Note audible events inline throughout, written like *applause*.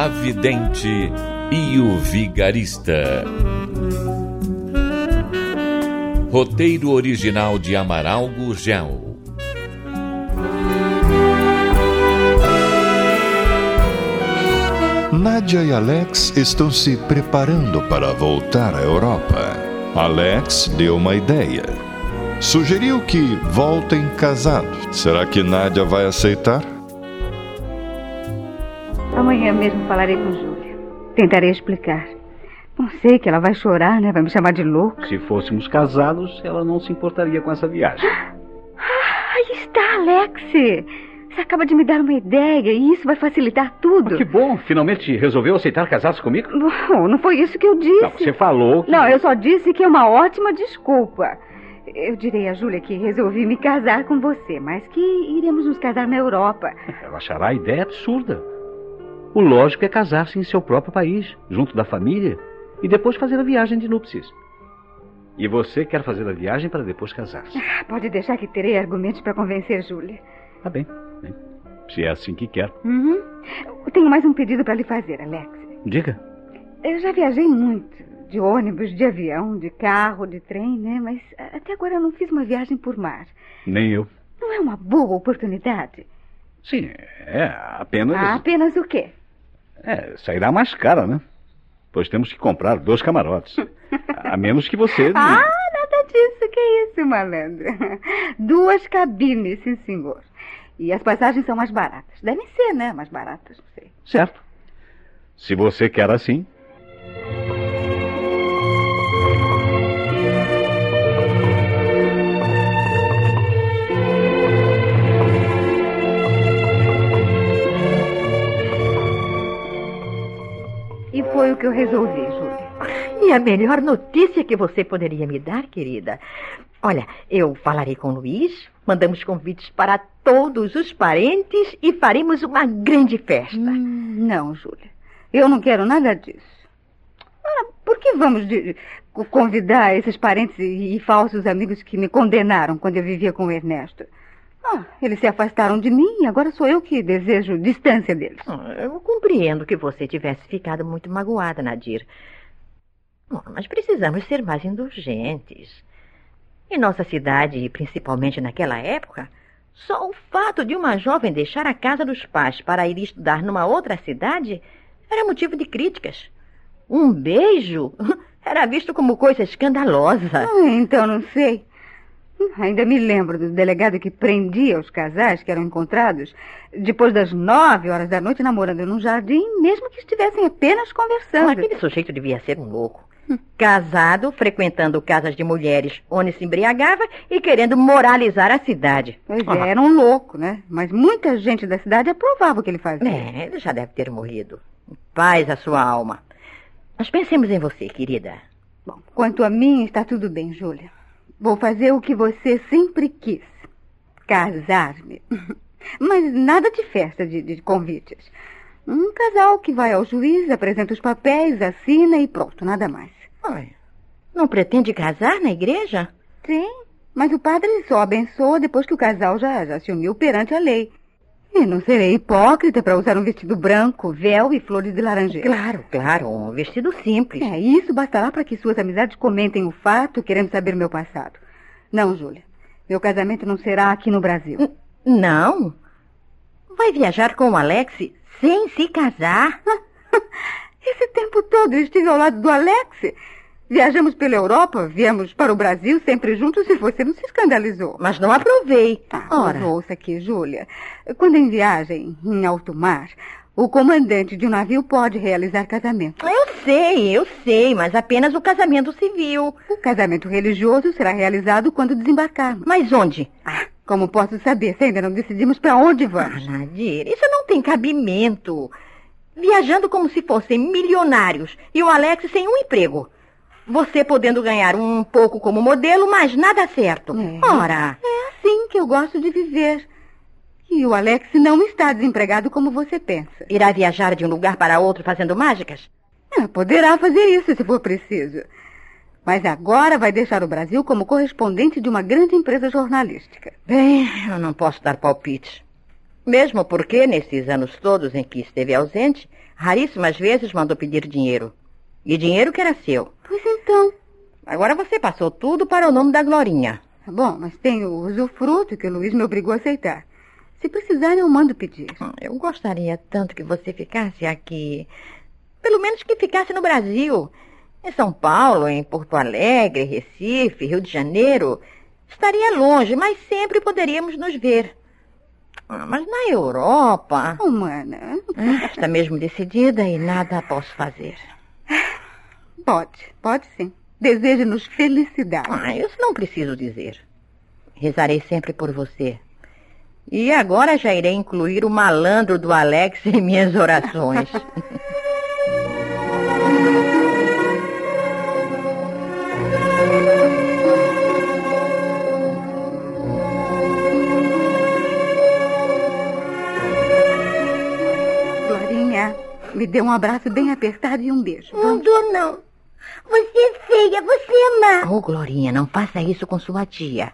A Vidente e o Vigarista. Roteiro original de Amaral Gurgel. Nádia e Alex estão se preparando para voltar à Europa. Alex deu uma ideia. Sugeriu que voltem casados. Será que Nádia vai aceitar? Amanhã mesmo falarei com Júlia. Tentarei explicar. Não sei que ela vai chorar, né? Vai me chamar de louca. Se fôssemos casados, ela não se importaria com essa viagem. Ah, *gasps* aí está, Alex. Você acaba de me dar uma ideia e isso vai facilitar tudo. Ah, que bom, finalmente resolveu aceitar casar-se comigo? Bom, não foi isso que eu disse. Não, você falou que... Não, eu só disse que é uma ótima desculpa. Eu direi a Júlia que resolvi me casar com você, mas que iremos nos casar na Europa. *laughs* Ela achará a ideia absurda. O lógico é casar-se em seu próprio país, junto da família, e depois fazer a viagem de núpcias. E você quer fazer a viagem para depois casar-se. Ah, Pode deixar que terei argumentos para convencer Júlia. Tá bem, bem. Se é assim que quer. Uhum. Tenho mais um pedido para lhe fazer, Alex. Diga. Eu já viajei muito. De ônibus, de avião, de carro, de trem, né? Mas até agora eu não fiz uma viagem por mar. Nem eu. Não é uma boa oportunidade? Sim, é apenas. Ah, apenas o quê? É, sairá mais cara, né? Pois temos que comprar dois camarotes. A menos que você. *laughs* Ah, nada disso. Que isso, malandro? *laughs* Duas cabines, sim, senhor. E as passagens são mais baratas. Devem ser, né? Mais baratas, não sei. Certo. Se você quer assim. Foi o que eu resolvi, Júlia. E a melhor notícia que você poderia me dar, querida? Olha, eu falarei com o Luiz, mandamos convites para todos os parentes e faremos uma grande festa. Hum, não, Júlia. Eu não quero nada disso. Ah, por que vamos de- co- convidar esses parentes e, e falsos amigos que me condenaram quando eu vivia com o Ernesto? Ah, eles se afastaram de mim e agora sou eu que desejo distância deles. Ah, Eu compreendo que você tivesse ficado muito magoada, Nadir. Mas precisamos ser mais indulgentes. Em nossa cidade, principalmente naquela época, só o fato de uma jovem deixar a casa dos pais para ir estudar numa outra cidade era motivo de críticas. Um beijo *laughs* era visto como coisa escandalosa. Ah, então não sei. Hum, Ainda me lembro do delegado que prendia os casais que eram encontrados depois das nove horas da noite namorando num jardim, mesmo que estivessem apenas conversando. Aquele sujeito devia ser um louco. Casado, frequentando casas de mulheres onde se embriagava e querendo moralizar a cidade. Pois é, era um louco, né? Mas muita gente da cidade aprovava o que ele fazia. É, ele já deve ter morrido. Paz a sua alma. Mas pensemos em você, querida. Bom, quanto a mim, está tudo bem, Júlia. Vou fazer o que você sempre quis. Casar-me. *laughs* Mas nada de festa de, de convites. Um casal que vai ao juiz, apresenta os papéis, assina e pronto, nada mais. Ai, não pretende casar na igreja? Sim, mas o padre só abençoa depois que o casal já, já se uniu perante a lei. E não serei hipócrita para usar um vestido branco, véu e flores de laranjeira. Claro, claro, um vestido simples. É, isso bastará para que suas amizades comentem o fato, querendo saber meu passado. Não, Júlia. Meu casamento não será aqui no Brasil. Não? Vai viajar com o Alex sem se casar? *laughs* Esse tempo todo eu estive ao lado do Alex. Viajamos pela Europa, viemos para o Brasil sempre juntos e você não se escandalizou. Mas não aprovei. Ah, Ora, ouça aqui, Júlia. Quando em viagem, em alto mar, o comandante de um navio pode realizar casamento. eu sei, eu sei, mas apenas o casamento civil. O casamento religioso será realizado quando desembarcarmos. Mas onde? Ah, como posso saber se ainda não decidimos para onde Ah, vamos? Nadir, isso não tem cabimento. viajando como se fossem milionários e o Alex sem um emprego. Você podendo ganhar um pouco como modelo, mas nada certo. É. Ora, É assim que eu gosto de viver. E o Alex não está desempregado como você pensa. irá viajar de um lugar para outro fazendo mágicas? Ah, poderá fazer isso se for preciso. Mas agora vai deixar o Brasil como correspondente de uma grande empresa jornalística. Bem, eu não posso dar palpite. Mesmo porque, nesses anos todos em que esteve ausente, raríssimas vezes mandou pedir dinheiro. E dinheiro que era seu. Pois então. Agora você passou tudo para o nome da Glorinha. Tá Bom, mas tem o usufruto que o Luiz me obrigou a aceitar. Se precisar, eu mando pedir. Hum, Eu gostaria tanto que você ficasse aqui. Pelo menos que ficasse no Brasil. Em São Paulo, em Porto Alegre, Recife, Rio de Janeiro. Estaria longe, mas sempre poderíamos nos ver. Ah, Mas na Europa. Humana. Ah, Está mesmo decidida e nada posso fazer. Pode, pode sim. Desejo-nos felicidade. Ah, isso não preciso dizer. Rezarei sempre por você. E agora já irei incluir o malandro do Alex em minhas orações. *laughs* Florinha, me dê um abraço bem apertado e um beijo. Não dou, não. Você é feia, você é má. oh, Glorinha, não faça isso com sua tia.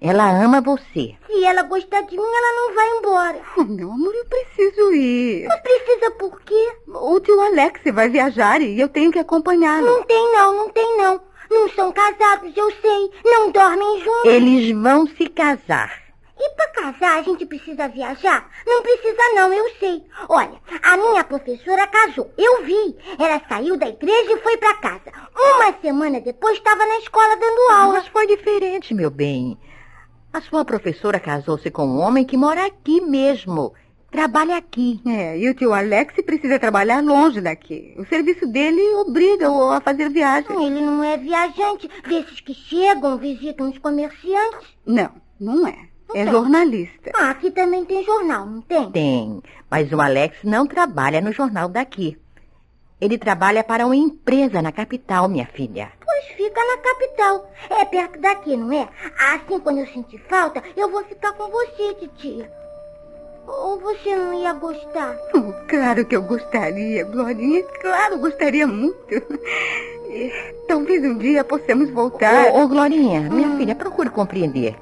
Ela ama você. Se ela gostar de mim, ela não vai embora. *laughs* Oh, meu amor, eu preciso ir. Não precisa por quê? O tio Alex vai viajar e eu tenho que acompanhá-lo. Não tem não, não tem não. Não são casados, eu sei. Não dormem juntos. Eles vão se casar. E para casar a gente precisa viajar? Não precisa não, eu sei. Olha, a minha professora casou. Eu vi. Ela saiu da igreja e foi para casa. Uma semana depois estava na escola dando aula. Mas foi diferente, meu bem. A sua professora casou-se com um homem que mora aqui mesmo. Trabalha aqui. É, e o tio Alex precisa trabalhar longe daqui. O serviço dele obriga-o a fazer viagens. Ele não é viajante, desses que chegam, visitam os comerciantes. Não, não é. É Então. jornalista. Ah, aqui também tem jornal, não tem? Tem, mas o Alex não trabalha no jornal daqui. Ele trabalha para uma empresa na capital, minha filha. Pois fica na capital. É perto daqui, não é? Assim, quando eu sentir falta, eu vou ficar com você, titia. Ou você não ia gostar? *laughs* Oh, claro que eu gostaria, Glorinha. Claro, gostaria muito. Talvez um dia possamos voltar. Ô, ô, Glorinha, minha filha, procure compreender.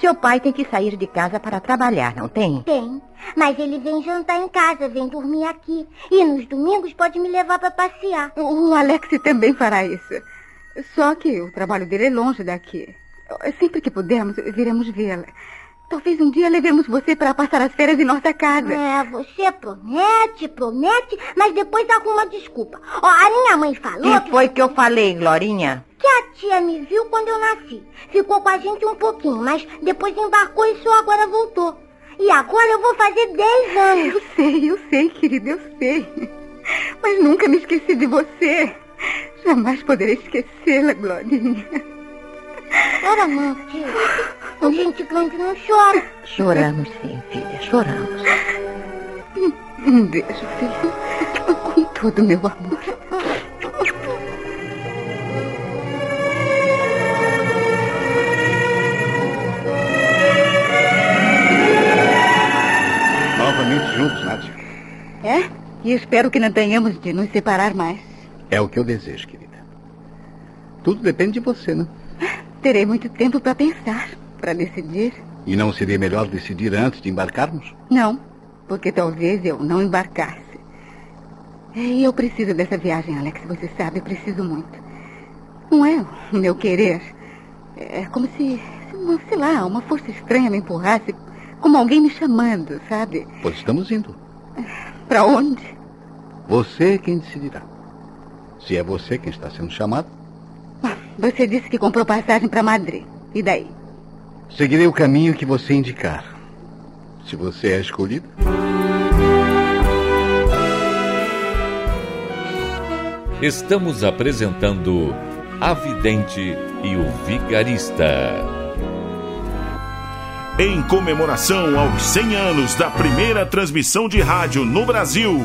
Seu pai tem que sair de casa para trabalhar, não tem? Tem. Mas ele vem jantar em casa, vem dormir aqui. E nos domingos pode me levar para passear. O Alex também fará isso. Só que o trabalho dele é longe daqui. Sempre que pudermos, viremos vê-la. Talvez um dia levemos você para passar as férias em nossa casa. É, você promete, promete, mas depois arruma desculpa. Ó, a minha mãe falou que foi que eu falei, Glorinha? que a tia me viu quando eu nasci. Ficou com a gente um pouquinho, mas depois embarcou e só agora voltou. E agora eu vou fazer 10 anos. Eu sei, eu sei, querida, eu sei. Mas nunca me esqueci de você. Jamais poderei esquecê-la, Glorinha. Chora não, tia. A gente grande não chora. Choramos sim, filha, choramos. Um beijo, filho. Com todo o meu amor. Novamente juntos, Nádia. É? E espero que não tenhamos de nos separar mais. É o que eu desejo, querida. Tudo depende de você, né? Terei muito tempo para pensar, para decidir. E não seria melhor decidir antes de embarcarmos? Não, porque talvez eu não embarcasse. E eu preciso dessa viagem, Alex, você sabe, eu preciso muito. Não é o meu querer. É como se, sei lá, uma força estranha me empurrasse, como alguém me chamando, sabe? Pois estamos indo. Para onde? Você é quem decidirá. Se é você quem está sendo chamado, Você disse que comprou passagem para Madrid. E daí? seguirei o caminho que você indicar. Se você é escolhido, Estamos apresentando A Vidente e o Vigarista. Em comemoração aos 100 anos da primeira transmissão de rádio no Brasil,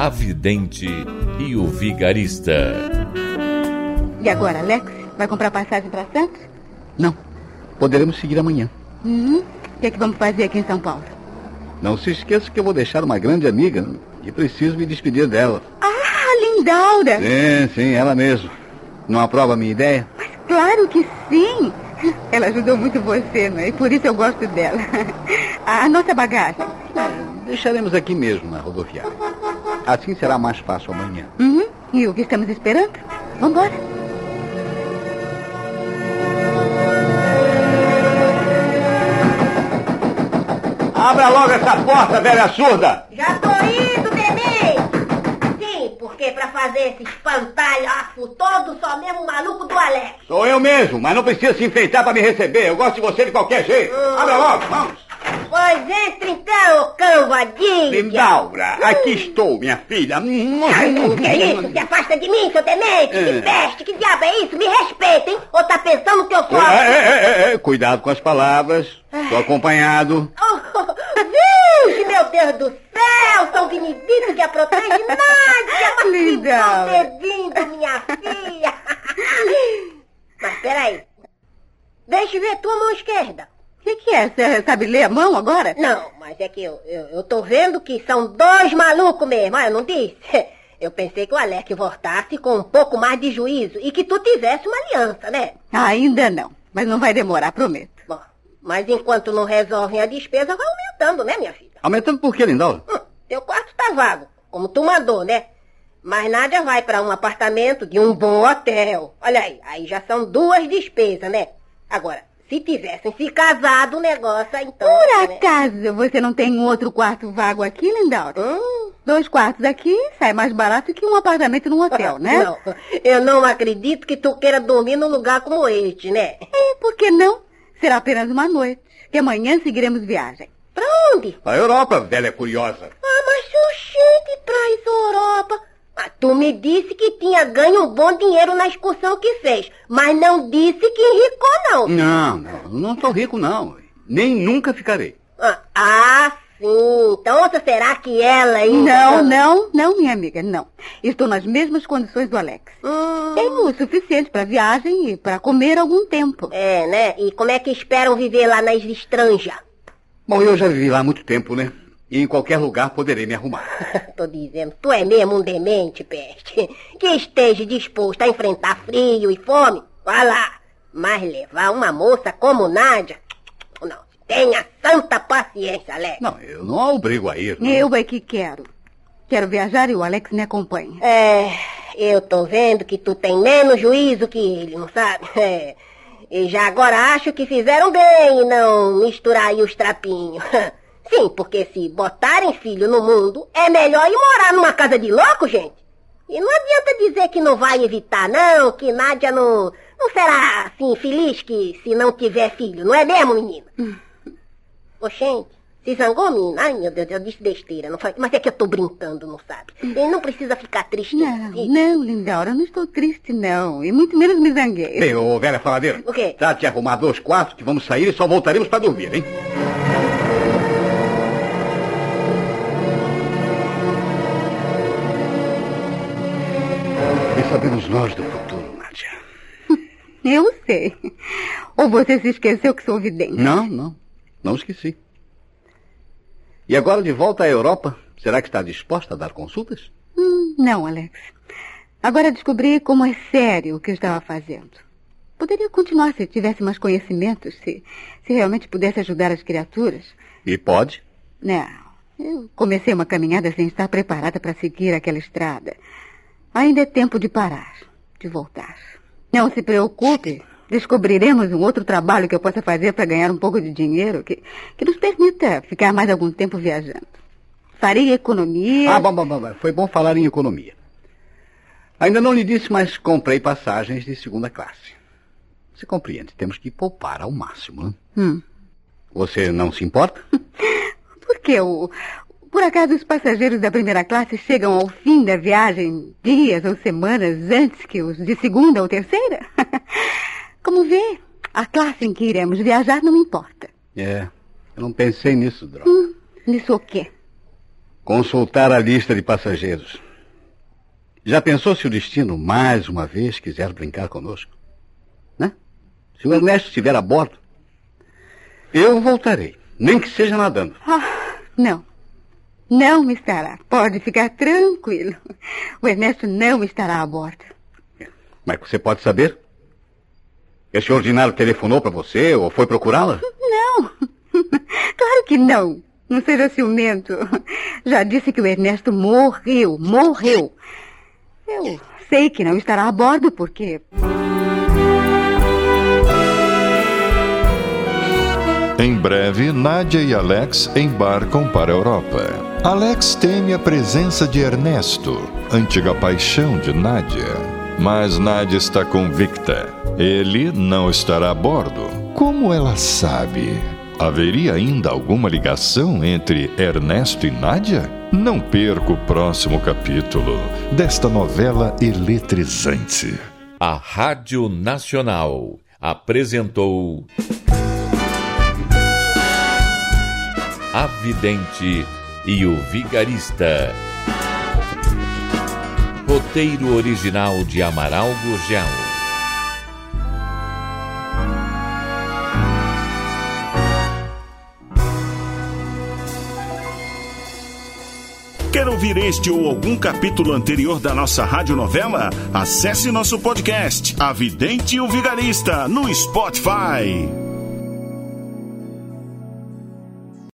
A Vidente e o Vigarista. E agora, Alex? Vai comprar passagem para Santos? Não. Poderemos seguir amanhã. Uhum. O que é que vamos fazer aqui em São Paulo? Não se esqueça que eu vou deixar uma grande amiga e preciso me despedir dela. Ah, Lindaura! Sim, sim, ela mesmo. Não aprova a minha ideia? Mas claro que sim! Ela ajudou muito você, não é? E por isso eu gosto dela. *laughs* A nossa bagagem. Deixaremos aqui mesmo, na rodoviária. Assim será mais fácil amanhã. Uhum. E o que estamos esperando? Vamos embora. Abra logo essa porta, velha surda! Já tô indo, bebê! Sim, porque pra fazer esse espantalhaço todo, só mesmo o maluco do Alex. Sou eu mesmo, mas não precisa se enfeitar para me receber. Eu gosto de você de qualquer jeito. Abra logo, vamos! Pois entre então, ô cão vadio! Lindaura, aqui estou, minha filha. O que é isso? Se afasta de mim, seu demente! É. Que peste, que diabo é isso? Me respeita, hein? Ou tá pensando que eu sou... É, é, é, é, cuidado com as palavras. Estou acompanhado. Oh, Virgem, meu Deus do céu! São Benedito que a protege Nádia! Linda. bom ter vindo, minha filha! *laughs* Mas peraí. Deixa eu ver tua mão esquerda. O que, que é? Você sabe ler a mão agora? Não, mas é que eu, eu, eu tô vendo que são dois malucos mesmo. Ah, eu não disse? *laughs* Eu pensei que o Alec voltasse com um pouco mais de juízo e que tu tivesse uma aliança, né? Ainda não. Mas não vai demorar, prometo. Bom, mas enquanto não resolvem a despesa, vai aumentando, né, minha filha? Aumentando por quê, Lindaura? Hum, teu quarto tá vago, como tu mandou, né? Mas Nádia vai para um apartamento de um bom hotel. Olha aí, aí já são duas despesas, né? Agora, se tivessem se casado o negócio, então... Por né? acaso você não tem um outro quarto vago aqui, Lindaura? Hum, Dois quartos aqui sai mais barato que um apartamento num hotel, *laughs* né? Não, eu não acredito que tu queira dormir num lugar como este, né? É, por que não? Será apenas uma noite. Que amanhã seguiremos viagem. Pra onde? A Europa, velha curiosa. Ah, mas oxente, traz Europa. Ah, tu me disse que tinha ganho um bom dinheiro na excursão que fez, mas não disse que enricou, não. Não, não, não estou rico, não. Nem nunca ficarei. Ah, ah, sim. Então, será que ela ainda... Não, não, não, minha amiga, não. Estou nas mesmas condições do Alex. Hum, Tenho o suficiente para viagem e para comer algum tempo. é, né? E como é que esperam viver lá nas estranjas? Bom, eu já vivi lá há muito tempo, né? E em qualquer lugar poderei me arrumar. *laughs* Tô dizendo, tu é mesmo um demente, peste. Que esteja disposto a enfrentar frio e fome, vá lá. Mas levar uma moça como Nádia, não. Tenha santa paciência, Alex. Não, eu não a obrigo a ir. não. Eu é que quero. Quero viajar e o Alex me acompanha. É, eu tô vendo que tu tem menos juízo que ele, não sabe? *laughs* É. E já agora acho que fizeram bem em não misturar aí os trapinhos. *laughs* Sim, porque se botarem filho no mundo, é melhor ir morar numa casa de louco, gente. E não adianta dizer que não vai evitar, não, que Nádia não, não será assim feliz que se não tiver filho, não é mesmo, menina? *laughs* Ô, gente, se zangou, menina? Ai, meu Deus, eu disse besteira, não foi? Mas é que eu tô brincando, não sabe? E não precisa ficar triste. Não, assim. não, Lindaura, eu não estou triste, não. E muito menos me zanguei. Bem, ô velha faladeira. O quê? Trate de arrumar dois quartos que vamos sair e só voltaremos para dormir, hein? Nós do futuro, Nádia. *laughs* Eu sei. Ou você se esqueceu que sou vidente? Não, não. Não esqueci. E agora de volta à Europa, será que está disposta a dar consultas? Hum, não, Alex. Agora descobri como é sério o que eu estava fazendo. Poderia continuar se tivesse mais conhecimentos, se, se realmente pudesse ajudar as criaturas. E pode? Não, eu comecei uma caminhada sem estar preparada para seguir aquela estrada. Ainda é tempo de parar, de voltar. Não se preocupe. Descobriremos um outro trabalho que eu possa fazer para ganhar um pouco de dinheiro que, que nos permita ficar mais algum tempo viajando. farei economia. Ah, bom, bom, bom, foi bom falar em economia. Ainda não lhe disse, mas comprei passagens de segunda classe. Você compreende, temos que poupar ao máximo. Né? Hum. Você não se importa? *laughs* Por que o, por acaso os passageiros da primeira classe chegam ao fim da viagem dias ou semanas antes que os de segunda ou terceira? *laughs* Como vê, a classe em que iremos viajar não importa. É, eu não pensei nisso, Droga. Hum, nisso o quê? Consultar a lista de passageiros. Já pensou se o destino mais uma vez quiser brincar conosco? Né? Se o Ernesto estiver a bordo, eu voltarei, nem que seja nadando. Ah, não. Não me estará. Pode ficar tranquilo. O Ernesto não estará a bordo. Mas você pode saber? Esse ordinário telefonou para você ou foi procurá-la? Não. Claro que não. Não seja ciumento. Já disse que o Ernesto morreu. Morreu. Eu sei que não estará a bordo porque. Em breve, Nádia e Alex embarcam para a Europa. Alex teme a presença de Ernesto, antiga paixão de Nádia. Mas Nádia está convicta. Ele não estará a bordo. Como ela sabe? Haveria ainda alguma ligação entre Ernesto e Nádia? Não perca o próximo capítulo desta novela eletrizante. A Rádio Nacional apresentou. A Vidente e o Vigarista. Roteiro original de Amaral Gurgel. Quer ouvir este ou algum capítulo anterior da nossa radionovela? Acesse nosso podcast, A Vidente e o Vigarista, no Spotify.